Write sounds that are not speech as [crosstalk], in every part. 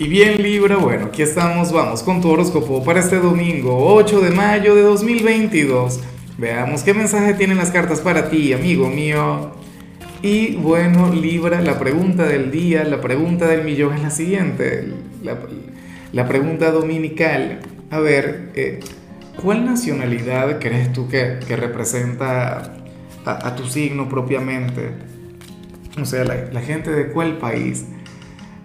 Y bien Libra, bueno, aquí estamos, vamos con tu horóscopo para este domingo 8 de mayo de 2022. Veamos qué mensaje tienen las cartas para ti, amigo mío. Y bueno, Libra, la pregunta del día, la pregunta del millón es la siguiente. La, pregunta dominical. A ver, eh, ¿cuál nacionalidad crees tú que, representa a, tu signo propiamente? O sea, la gente de cuál país.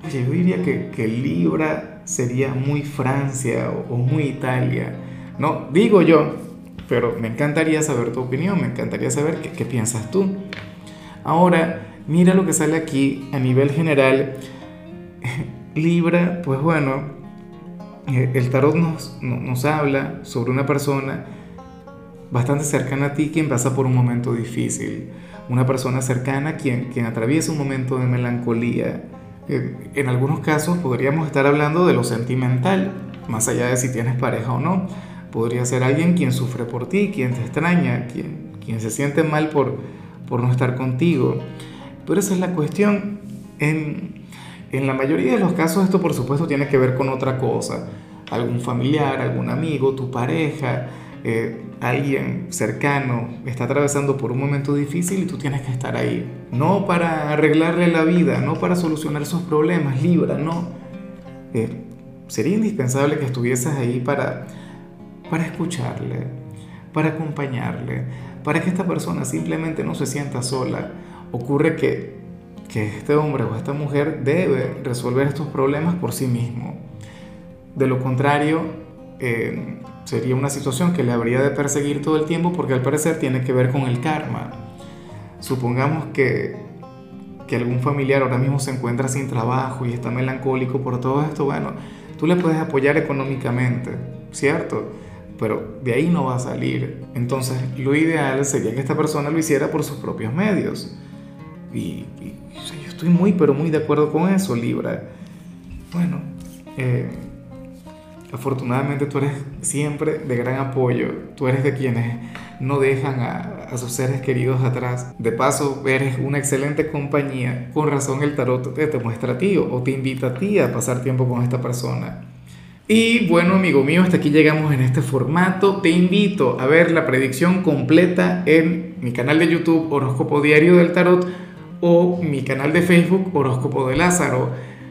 Oye, yo diría que, Libra sería muy Francia o, muy Italia. No, digo yo, pero me encantaría saber tu opinión, me encantaría saber qué, piensas tú. Ahora, mira lo que sale aquí a nivel general. [laughs] Libra, pues bueno, eh, el tarot nos, nos habla sobre una persona bastante cercana a ti quien pasa por un momento difícil. Una persona cercana quien, quien atraviesa un momento de melancolía en algunos casos podríamos estar hablando de lo sentimental, más allá de si tienes pareja o no. Podría ser alguien quien sufre por ti, quien te extraña, quien, quien se siente mal por, por no estar contigo. Pero esa es la cuestión. En, en la mayoría de los casos esto por supuesto tiene que ver con otra cosa. Algún familiar, algún amigo, tu pareja, eh, alguien cercano está atravesando por un momento difícil y tú tienes que estar ahí. No para arreglarle la vida, no para solucionar sus problemas, Libra, no. Eh, sería indispensable que estuvieses ahí para, para escucharle, para acompañarle, para que esta persona simplemente no se sienta sola. Ocurre que, que este hombre o esta mujer debe resolver estos problemas por sí mismo. De lo contrario, eh, sería una situación que le habría de perseguir todo el tiempo porque al parecer tiene que ver con el karma. Supongamos que, que algún familiar ahora mismo se encuentra sin trabajo y está melancólico por todo esto, bueno, tú le puedes apoyar económicamente, ¿cierto? Pero de ahí no va a salir. Entonces, lo ideal sería que esta persona lo hiciera por sus propios medios. Y, yo estoy muy, pero muy de acuerdo con eso, Libra. Bueno, eh, Afortunadamente tú eres siempre de gran apoyo, tú eres de quienes no dejan a, sus seres queridos atrás. De paso, eres una excelente compañía. Con razón el tarot te, te muestra a ti o te invita a ti a pasar tiempo con esta persona. Y bueno, amigo mío, hasta aquí llegamos en este formato. Te invito a ver la predicción completa en mi canal de YouTube Horóscopo Diario del Tarot o mi canal de Facebook Horóscopo de Lázaro.